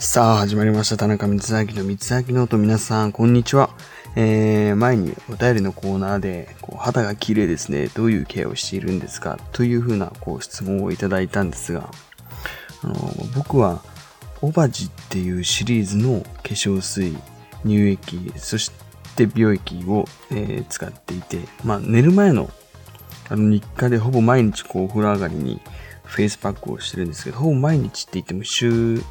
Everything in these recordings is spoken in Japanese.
さあ、始まりました。田中光秋の光秋ノート。皆さん、こんにちは。えー、前にお便りのコーナーで、こう肌が綺麗ですね。どういうケアをしているんですか？というふうなこう質問をいただいたんですが、あの僕は、オバジっていうシリーズの化粧水、乳液、そして美容液を、えー、使っていて、まあ、寝る前のあの日課でほぼ毎日こうお風呂上がりにフェイスパックをしてるんですけど、ほぼ毎日って言っても週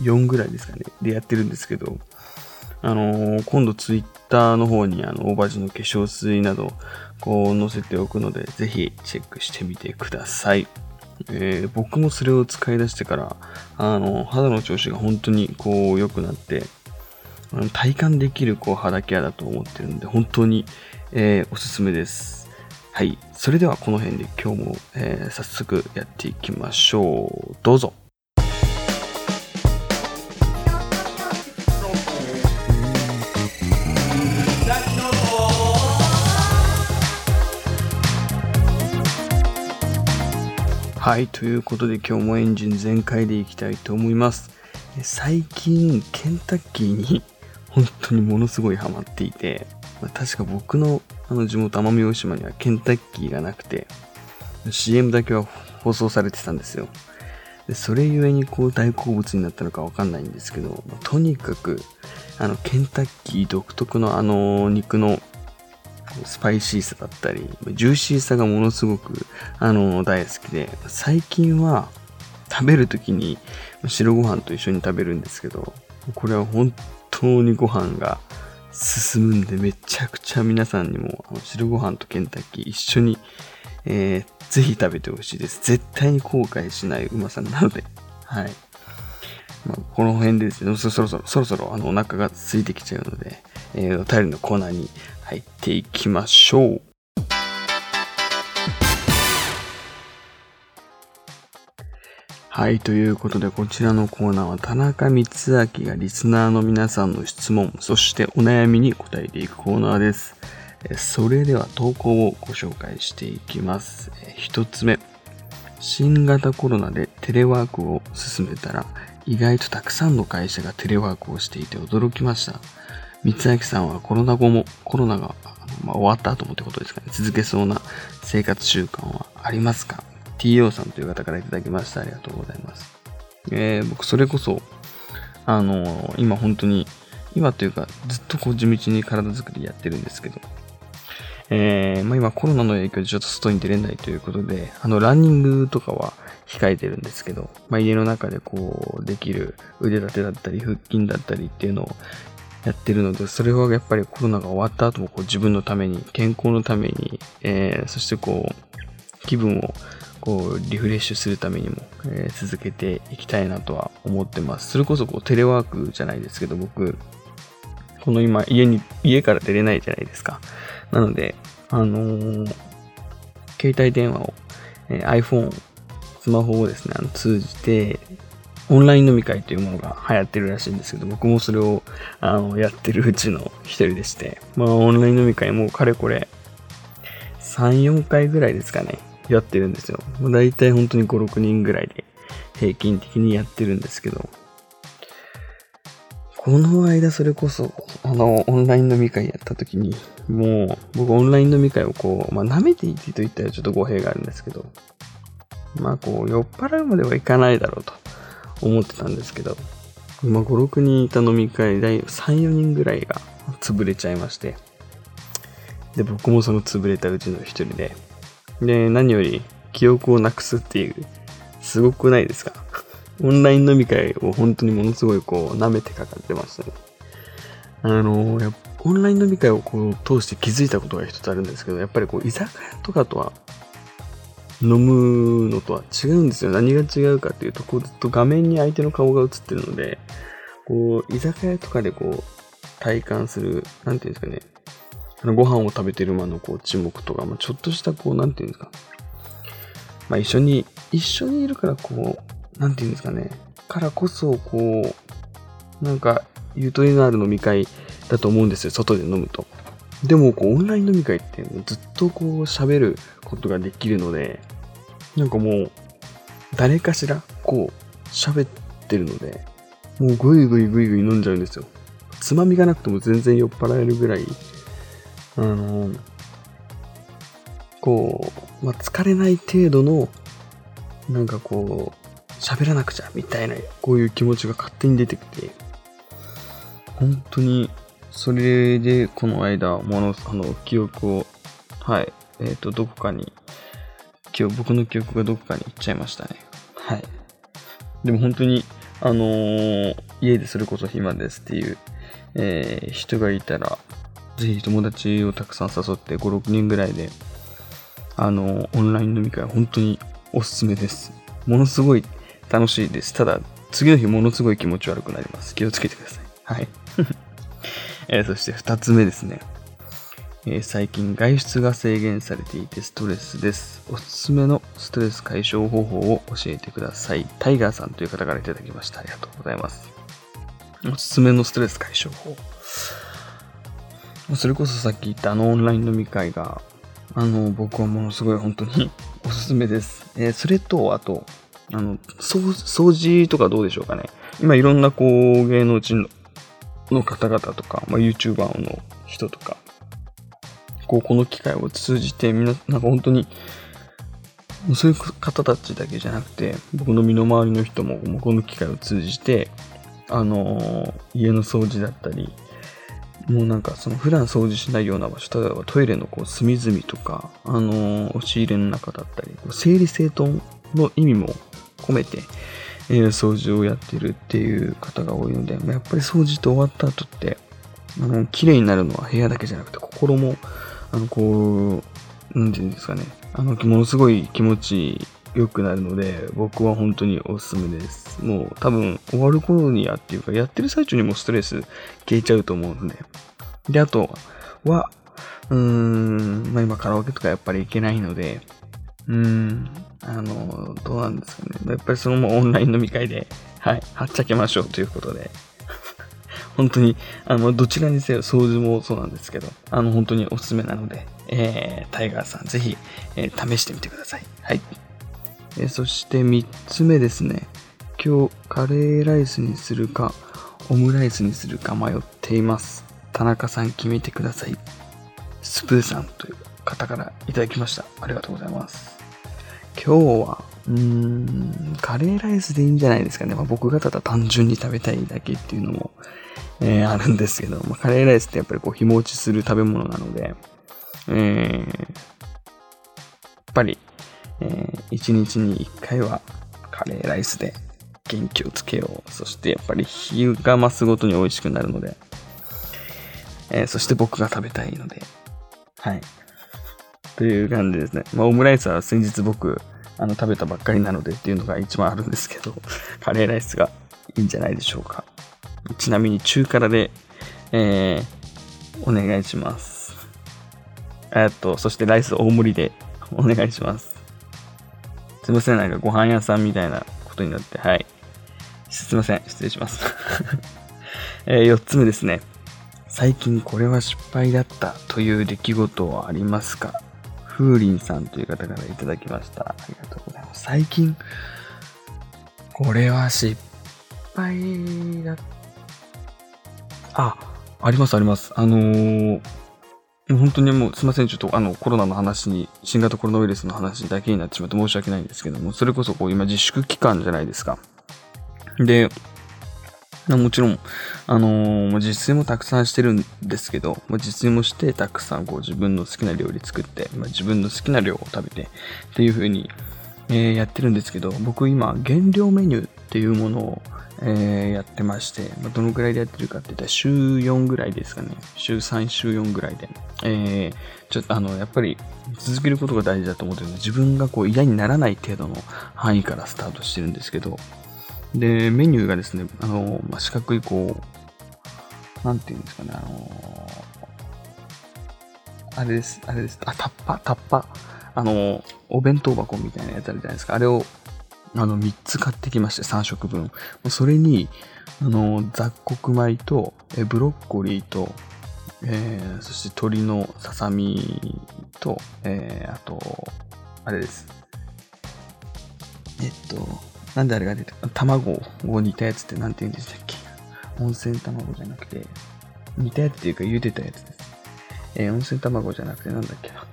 4ぐらいですかね、でやってるんですけど、あのー、今度ツイッターの方にあの、オーバージの化粧水など、こう載せておくので、ぜひチェックしてみてください。えー、僕もそれを使い出してから、あの、肌の調子が本当にこう良くなって、体感できるこう肌ケアだと思ってるんで、本当に、えー、おすすめです。はい。それではこの辺で今日も、えー、早速やっていきましょう。どうぞ。はい、ということで今日もエンジン全開でいきたいと思います。最近、ケンタッキーに本当にものすごいハマっていて、ま、確か僕のあの地元奄美大島にはケンタッキーがなくて、CM だけは放送されてたんですよ。でそれゆえにこう大好物になったのかわかんないんですけど、とにかく、あの、ケンタッキー独特のあの肉のスパイシーさだったり、ジューシーさがものすごく、あの、大好きで、最近は食べるときに白ご飯と一緒に食べるんですけど、これは本当にご飯が進むんで、めちゃくちゃ皆さんにもあの白ご飯とケンタッキー一緒に、えー、ぜひ食べてほしいです。絶対に後悔しないうまさなので、はい。まあ、この辺でですね、そろそろ、そろそろあのお腹が空いてきちゃうので、えー、お便りのコーナーに入っていきましょう。はい。ということで、こちらのコーナーは田中光明がリスナーの皆さんの質問、そしてお悩みに答えていくコーナーです。それでは投稿をご紹介していきます。一つ目。新型コロナでテレワークを進めたら、意外とたくさんの会社がテレワークをしていて驚きました。三明さんはコロナ後も、コロナが、まあ、終わった後もってことですかね、続けそうな生活習慣はありますか ?TO さんという方からいただきました。ありがとうございます。えー、僕、それこそ、あのー、今本当に、今というか、ずっとこう地道に体作りやってるんですけど、えー、まあ、今コロナの影響でちょっと外に出れないということで、あの、ランニングとかは控えてるんですけど、まあ、家の中でこう、できる腕立てだったり、腹筋だったりっていうのをやってるので、それはやっぱりコロナが終わった後もこう自分のために、健康のために、えー、そしてこう、気分をこうリフレッシュするためにも、えー、続けていきたいなとは思ってます。それこそこうテレワークじゃないですけど、僕、この今家に、家から出れないじゃないですか。なので、あのー、携帯電話を、えー、iPhone、スマホをですね、あの通じて、オンライン飲み会というものが流行ってるらしいんですけど、僕もそれをあのやってるうちの一人でして、まあオンライン飲み会もかれこれ3、4回ぐらいですかね、やってるんですよ。だいたい本当に5、6人ぐらいで平均的にやってるんですけど、この間それこそ、あの、オンライン飲み会やった時に、もう、僕オンライン飲み会をこう、まあ舐めていてと言ったらちょっと語弊があるんですけど、まあこう、酔っ払うまではいかないだろうと。思ってたんですけど、まあ、5、6人いた飲み会で3、4人ぐらいが潰れちゃいまして、で、僕もその潰れたうちの一人で、で、何より記憶をなくすっていう、すごくないですか？オンライン飲み会を本当にものすごいこう舐めてかかってましたね。あのやオンライン飲み会をこう通して気づいたことが一つあるんですけど、やっぱりこう居酒屋とかとは飲むのとは違うんですよ。何が違うかっていうと、こうずっと画面に相手の顔が映ってるので、こう、居酒屋とかでこう、体感する、なんていうんですかね、あのご飯を食べてる間のこう沈黙とか、まあ、ちょっとしたこう、なんていうんですか、まあ一緒に、一緒にいるからこう、なんていうんですかね、からこそこう、なんか、ゆとりのある飲み会だと思うんですよ、外で飲むと。でも、こう、オンライン飲み会ってずっとこう喋ることができるので、なんかもう、誰かしら、こう、喋ってるので、もうぐいぐいぐいぐい飲んじゃうんですよ。つまみがなくても全然酔っ払えるぐらい、あの、こう、まあ、疲れない程度の、なんかこう、喋らなくちゃみたいな、こういう気持ちが勝手に出てきて、本当に、それでこの間、もの、あの、記憶を、はい、えっ、ー、と、どこかに、今日僕の記憶がどこかに行っちゃいましたね。はい。でも本当に、あのー、家でそれこそ暇ですっていう、えー、人がいたら、ぜひ友達をたくさん誘って5、6人ぐらいで、あのー、オンライン飲み会本当におすすめです。ものすごい楽しいです。ただ、次の日ものすごい気持ち悪くなります。気をつけてください。はい。えー、そして2つ目ですね。えー、最近外出が制限されていてストレスです。おすすめのストレス解消方法を教えてください。タイガーさんという方からいただきました。ありがとうございます。おすすめのストレス解消法。それこそさっき言ったあのオンライン飲み会が、あの、僕はものすごい本当におすすめです。えー、それと、あと、あの、掃除とかどうでしょうかね。今いろんなこう、芸能人のの方々とか、まあ、YouTuber の人とか、こう、この機会を通じて、みんな、なんか本当に、そういう方たちだけじゃなくて、僕の身の回りの人も、もこの機会を通じて、あの、家の掃除だったり、もうなんかその普段掃除しないような場所、例えばトイレのこう隅々とか、あの、押し入れの中だったり、整理整頓の意味も込めて、え、掃除をやってるっていう方が多いので、やっぱり掃除と終わった後って、あの、綺麗になるのは部屋だけじゃなくて心もあの、こう、なんていうんですかね。あの、ものすごい気持ち良くなるので、僕は本当におすすめです。もう多分終わる頃にやっていうか、やってる最中にもストレス消えちゃうと思うので。で、あとは、うーん、まあ今カラオケとかやっぱり行けないので、うん、あの、どうなんですかね。やっぱりそのままオンライン飲み会で、はい、はっちゃけましょうということで。本当に、あの、どちらにせよ、掃除もそうなんですけど、あの、本当におすすめなので、えー、タイガーさん、ぜひ、えー、試してみてください。はい。えー、そして3つ目ですね。今日、カレーライスにするか、オムライスにするか迷っています。田中さん決めてください。スプーさんという方からいただきました。ありがとうございます。今日は、うーん、カレーライスでいいんじゃないですかね。まあ、僕がただ単純に食べたいだけっていうのも、えー、あるんですけど、まあ、カレーライスってやっぱりこう日持ちする食べ物なので、えー、やっぱり、えー、一日に一回はカレーライスで元気をつけよう。そしてやっぱり日が増すごとに美味しくなるので、えー、そして僕が食べたいので、はい。という感じですね。まあ、オムライスは先日僕、あの、食べたばっかりなのでっていうのが一番あるんですけど、カレーライスがいいんじゃないでしょうか。ちなみに中辛で、えー、お願いします。えっと、そしてライス大盛りでお願いします。すいません、なんかご飯屋さんみたいなことになって、はい。すいません、失礼します。えー、4つ目ですね。最近これは失敗だったという出来事はありますか？風鈴さんという方からいただきました。ありがとうございます。最近、これは失敗だあ、ありますあります。あのー、本当にもうすいません。ちょっとあのコロナの話に、新型コロナウイルスの話だけになってしまって申し訳ないんですけども、それこそこう今自粛期間じゃないですか。で、もちろん、あのー、自炊もたくさんしてるんですけど、ま自炊もしてたくさんこう自分の好きな料理作って、まあ、自分の好きな量を食べてっていう風に、えー、やってるんですけど、僕今減量メニューっていうものをえー、やってまして、まあ、どのくらいでやってるかって言ったら週4ぐらいですかね。週3、週4ぐらいで。えー、ちょっとあの、やっぱり続けることが大事だと思ってるので、自分がこう嫌にならない程度の範囲からスタートしてるんですけど、で、メニューがですね、あの、まあ、四角いこう、なんていうんですかね、あのあれです、あれです、あ、タッパ、タッパ、あの、お弁当箱みたいなやつあるじゃないですか。あれをあの、3つ買ってきまして、3食分。それに、あの、雑穀米と、えブロッコリーと、えー、そして鶏のささみと、えー、あと、あれです。えっと、なんであれが出て卵を煮たやつってなんて言うんでしたっけ？温泉卵じゃなくて、煮たやつっていうか茹でたやつです。えー、温泉卵じゃなくてなんだっけな？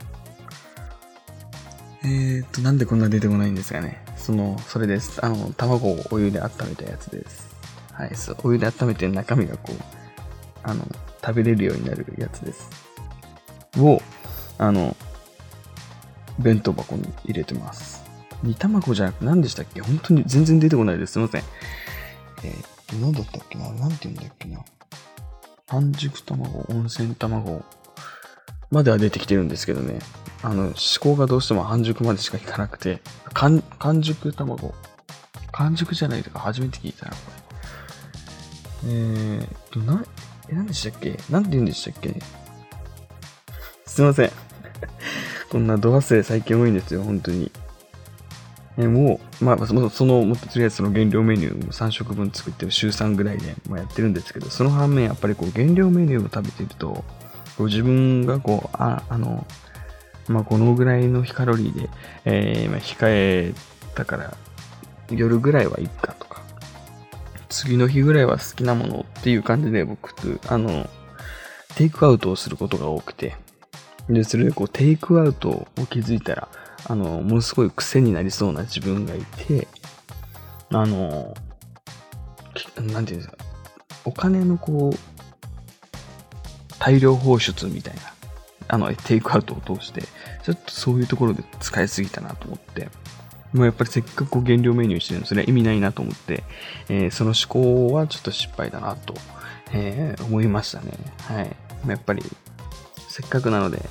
えーと、なんでこんな出てこないんですかね？その、それです。あの、卵をお湯で温めたやつです。はい、そう、お湯で温めて中身がこう、あの、食べれるようになるやつです。を、あの、弁当箱に入れてます。煮卵じゃなくて何でしたっけ？本当に全然出てこないです。すいません。えー、何だったっけな？何て言うんだっけな？半熟卵、温泉卵までは出てきてるんですけどね。あの、思考がどうしても半熟までしかいかなくて、完熟卵。完熟じゃないとか初めて聞いたな、これ。えーと、な、え、何でしたっけ？何て言うんでしたっけ？すいません。こんなド忘れ最近多いんですよ、本当に。えもう、まあ、その、もっととりあえずその原料メニューを3食分作ってる週3ぐらいで、まあ、やってるんですけど、その反面、やっぱりこう、原料メニューを食べてると、こう自分がこう、あ、あの、まあ、このぐらいのカロリーで、えー、まあ、控えたから、夜ぐらいはいいかとか、次の日ぐらいは好きなものっていう感じで僕、あの、テイクアウトをすることが多くて、で、それでこう、テイクアウトを気づいたら、あの、ものすごい癖になりそうな自分がいて、あの、なんていうんですか、お金のこう、大量放出みたいな、あの、テイクアウトを通して、ちょっとそういうところで使いすぎたなと思って、もうやっぱりせっかくこう減量メニューしてるの、それは意味ないなと思って、えー、その思考はちょっと失敗だなと、えー、思いましたね。はい。やっぱりせっかくなので、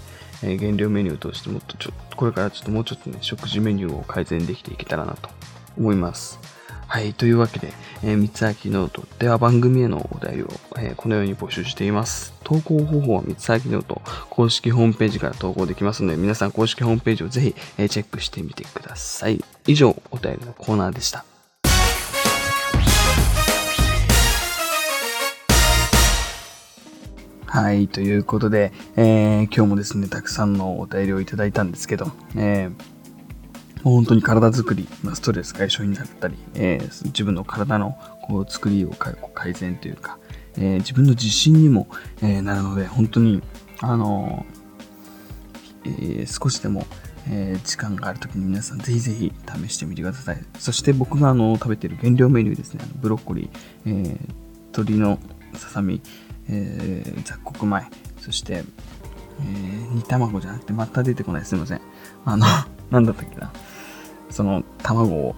えー、減量メニューとしてもっとちょっとこれからちょっともうちょっとね、食事メニューを改善できていけたらなと思います。はい。というわけで、えー、光秋ノートでは番組へのお題を、えー、このように募集しています。投稿方法は光秋ノート公式ホームページから投稿できますので、皆さん公式ホームページをぜひ、えー、チェックしてみてください。以上、お便りのコーナーでした。はい、ということで、えー、今日もですね、たくさんのお便りをいただいたんですけど、えー、本当に体づくり、ストレス解消になったり、えー、自分の体のこう作りを改善というか、え、自分の自信にも、え、なるので、本当に、あのえ、少しでも、え、時間があるときに皆さんぜひぜひ試してみてください。そして僕があの食べている原料メニューですね、ブロッコリー、えー、鶏のささみ、えー、雑穀米、そして、えー、煮卵じゃなくて、また出てこない。すいません。あの、なんだったっけな。その、卵を、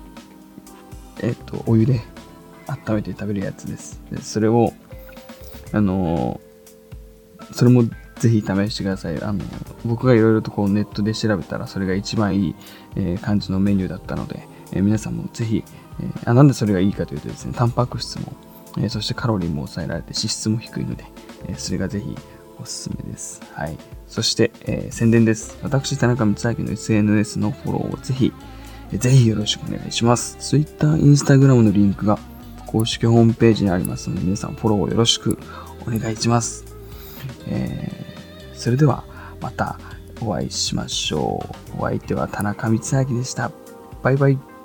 えっ、ー、と、お湯で温めて食べるやつです。でそれを、あのー、それもぜひ試してください。あの、僕がいろいろとこうネットで調べたら、それが一番いい、えー、感じのメニューだったので、え、皆さんもぜひ、え、あ、なんでそれがいいかというとですね、タンパク質もえそしてカロリーも抑えられて脂質も低いので、えそれがぜひおすすめです。はい。そして、えー、宣伝です。私、田中光明の SNS のフォローをぜひ、えぜひよろしくお願いします。Twitter、Instagram のリンクが公式ホームページにありますので、皆さんフォローをよろしくお願いします。えー、それでは、またお会いしましょう。お相手は田中光明でした。バイバイ。